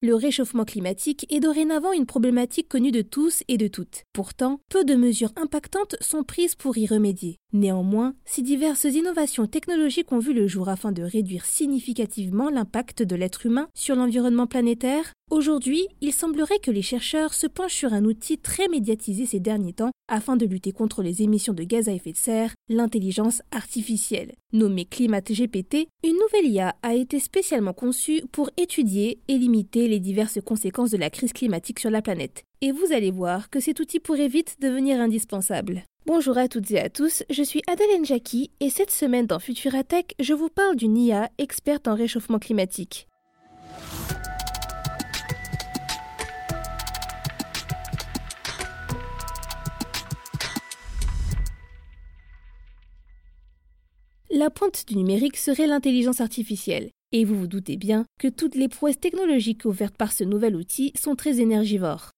Le réchauffement climatique est dorénavant une problématique connue de tous et de toutes. Pourtant, peu de mesures impactantes sont prises pour y remédier. Néanmoins, si diverses innovations technologiques ont vu le jour afin de réduire significativement l'impact de l'être humain sur l'environnement planétaire, Aujourd'hui, il semblerait que les chercheurs se penchent sur un outil très médiatisé ces derniers temps afin de lutter contre les émissions de gaz à effet de serre, l'intelligence artificielle. Nommée Climate GPT, une nouvelle IA a été spécialement conçue pour étudier et limiter les diverses conséquences de la crise climatique sur la planète. Et vous allez voir que cet outil pourrait vite devenir indispensable. Bonjour à toutes et à tous, je suis Adèle Jackie et cette semaine dans Futuratech, je vous parle d'une IA experte en réchauffement climatique. La pointe du numérique serait l'intelligence artificielle. Et vous vous doutez bien que toutes les prouesses technologiques offertes par ce nouvel outil sont très énergivores.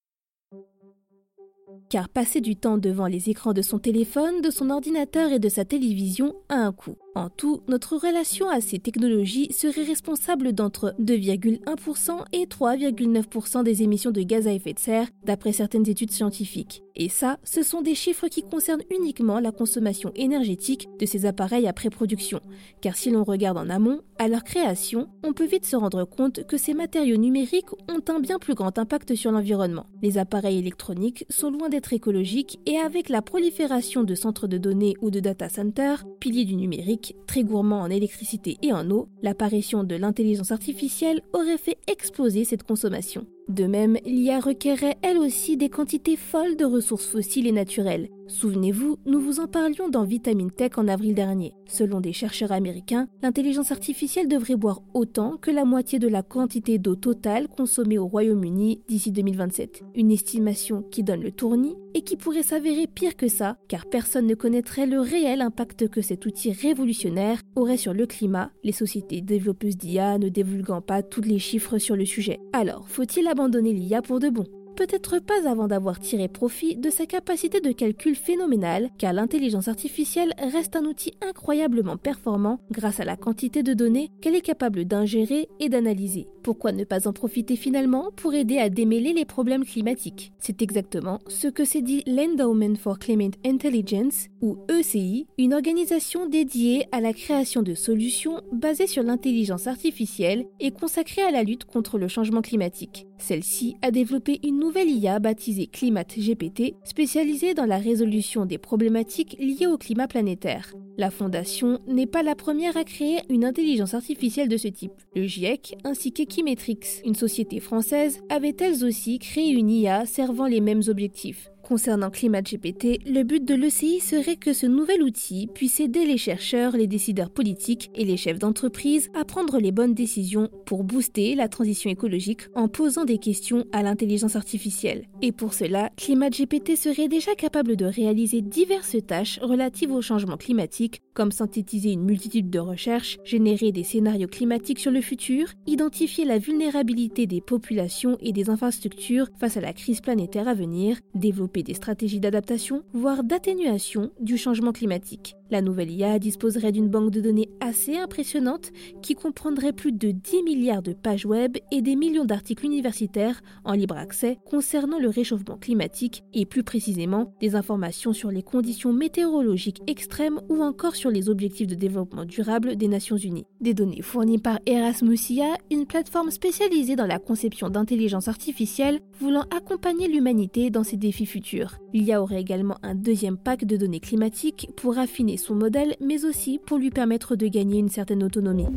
Car passer du temps devant les écrans de son téléphone, de son ordinateur et de sa télévision a un coût. En tout, notre relation à ces technologies serait responsable d'entre 2,1% et 3,9% des émissions de gaz à effet de serre, d'après certaines études scientifiques. Et ça, ce sont des chiffres qui concernent uniquement la consommation énergétique de ces appareils après production. Car si l'on regarde en amont, à leur création, on peut vite se rendre compte que ces matériaux numériques ont un bien plus grand impact sur l'environnement. Les appareils électroniques sont loin d'être écologiques et avec la prolifération de centres de données ou de data centers, piliers du numérique, très gourmand en électricité et en eau, l'apparition de l'intelligence artificielle aurait fait exploser cette consommation. De même, l'IA requérait elle aussi des quantités folles de ressources fossiles et naturelles. Souvenez-vous, nous vous en parlions dans Vitamine Tech en avril dernier. Selon des chercheurs américains, l'intelligence artificielle devrait boire autant que la moitié de la quantité d'eau totale consommée au Royaume-Uni d'ici 2027. Une estimation qui donne le tournis et qui pourrait s'avérer pire que ça, car personne ne connaîtrait le réel impact que cet outil révolutionnaire aurait sur le climat, les sociétés développeuses d'IA ne divulguant pas tous les chiffres sur le sujet. Alors, faut-il abandonner l'IA pour de bon Peut-être pas avant d'avoir tiré profit de sa capacité de calcul phénoménale, car l'intelligence artificielle reste un outil incroyablement performant grâce à la quantité de données qu'elle est capable d'ingérer et d'analyser. Pourquoi ne pas en profiter finalement pour aider à démêler les problèmes climatiques? C'est exactement ce que s'est dit l'Endowment for Climate Intelligence, ou ECI, une organisation dédiée à la création de solutions basées sur l'intelligence artificielle et consacrée à la lutte contre le changement climatique. Celle-ci a développé une nouvelle IA baptisée Climate GPT, spécialisée dans la résolution des problématiques liées au climat planétaire. La fondation n'est pas la première à créer une intelligence artificielle de ce type. Le GIEC ainsi qu'Equimetrix, une société française, avaient elles aussi créé une IA servant les mêmes objectifs. Concernant Climat GPT, le but de l'ECI serait que ce nouvel outil puisse aider les chercheurs, les décideurs politiques et les chefs d'entreprise à prendre les bonnes décisions pour booster la transition écologique en posant des questions à l'intelligence artificielle. Et pour cela, Climat GPT serait déjà capable de réaliser diverses tâches relatives au changement climatique, comme synthétiser une multitude de recherches, générer des scénarios climatiques sur le futur, identifier la vulnérabilité des populations et des infrastructures face à la crise planétaire à venir, développer des stratégies d'adaptation, voire d'atténuation du changement climatique. La nouvelle IA disposerait d'une banque de données assez impressionnante qui comprendrait plus de 10 milliards de pages web et des millions d'articles universitaires en libre accès concernant le réchauffement climatique et plus précisément des informations sur les conditions météorologiques extrêmes ou encore sur les objectifs de développement durable des Nations Unies. Des données fournies par Erasmus IA, une plateforme spécialisée dans la conception d'intelligence artificielle voulant accompagner l'humanité dans ses défis futurs. L'IA aurait également un deuxième pack de données climatiques pour affiner son modèle, mais aussi pour lui permettre de gagner une certaine autonomie.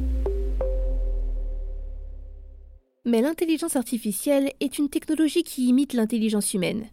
Mais l'intelligence artificielle est une technologie qui imite l'intelligence humaine.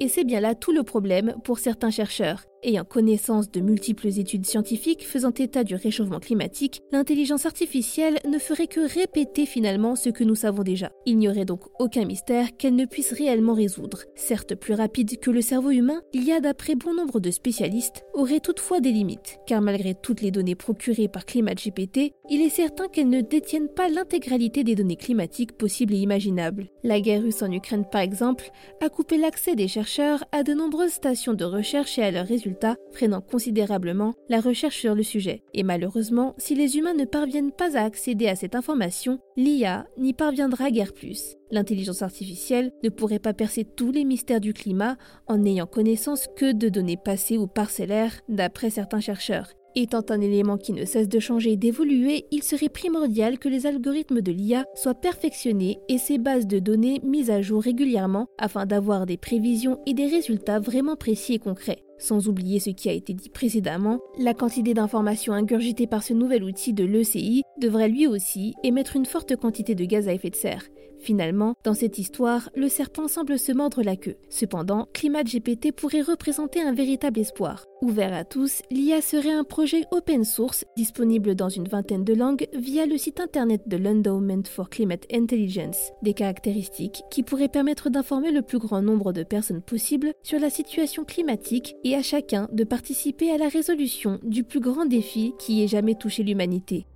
Et c'est bien là tout le problème pour certains chercheurs. Ayant connaissance de multiples études scientifiques faisant état du réchauffement climatique, l'intelligence artificielle ne ferait que répéter finalement ce que nous savons déjà. Il n'y aurait donc aucun mystère qu'elle ne puisse réellement résoudre. Certes plus rapide que le cerveau humain, il y a d'après bon nombre de spécialistes, aurait toutefois des limites, car malgré toutes les données procurées par ClimatGPT, il est certain qu'elle ne détienne pas l'intégralité des données climatiques possibles et imaginables. La guerre russe en Ukraine par exemple a coupé l'accès des chercheurs à de nombreuses stations de recherche et à leurs résultats freinant considérablement la recherche sur le sujet. Et malheureusement, si les humains ne parviennent pas à accéder à cette information, l'IA n'y parviendra guère plus. L'intelligence artificielle ne pourrait pas percer tous les mystères du climat en n'ayant connaissance que de données passées ou parcellaires, d'après certains chercheurs. Étant un élément qui ne cesse de changer et d'évoluer, il serait primordial que les algorithmes de l'IA soient perfectionnés et ces bases de données mises à jour régulièrement afin d'avoir des prévisions et des résultats vraiment précis et concrets. Sans oublier ce qui a été dit précédemment, la quantité d'informations ingurgitées par ce nouvel outil de l'ECI devrait lui aussi émettre une forte quantité de gaz à effet de serre. Finalement, dans cette histoire, le serpent semble se mordre la queue. Cependant, Climat GPT pourrait représenter un véritable espoir. Ouvert à tous, l'IA serait un projet open source disponible dans une vingtaine de langues via le site internet de l'Endowment for Climate Intelligence. Des caractéristiques qui pourraient permettre d'informer le plus grand nombre de personnes possible sur la situation climatique et à chacun de participer à la résolution du plus grand défi qui ait jamais touché l'humanité.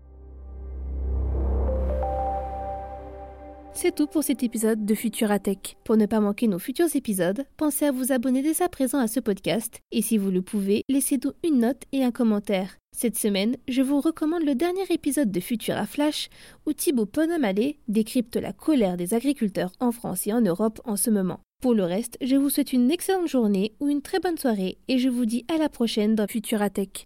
C'est tout pour cet épisode de Futuratech. Pour ne pas manquer nos futurs épisodes, pensez à vous abonner dès à présent à ce podcast et si vous le pouvez, laissez-nous une note et un commentaire. Cette semaine, je vous recommande le dernier épisode de Futura Flash où Thibaut Ponamalé décrypte la colère des agriculteurs en France et en Europe en ce moment. Pour le reste, je vous souhaite une excellente journée ou une très bonne soirée et je vous dis à la prochaine dans Futuratech.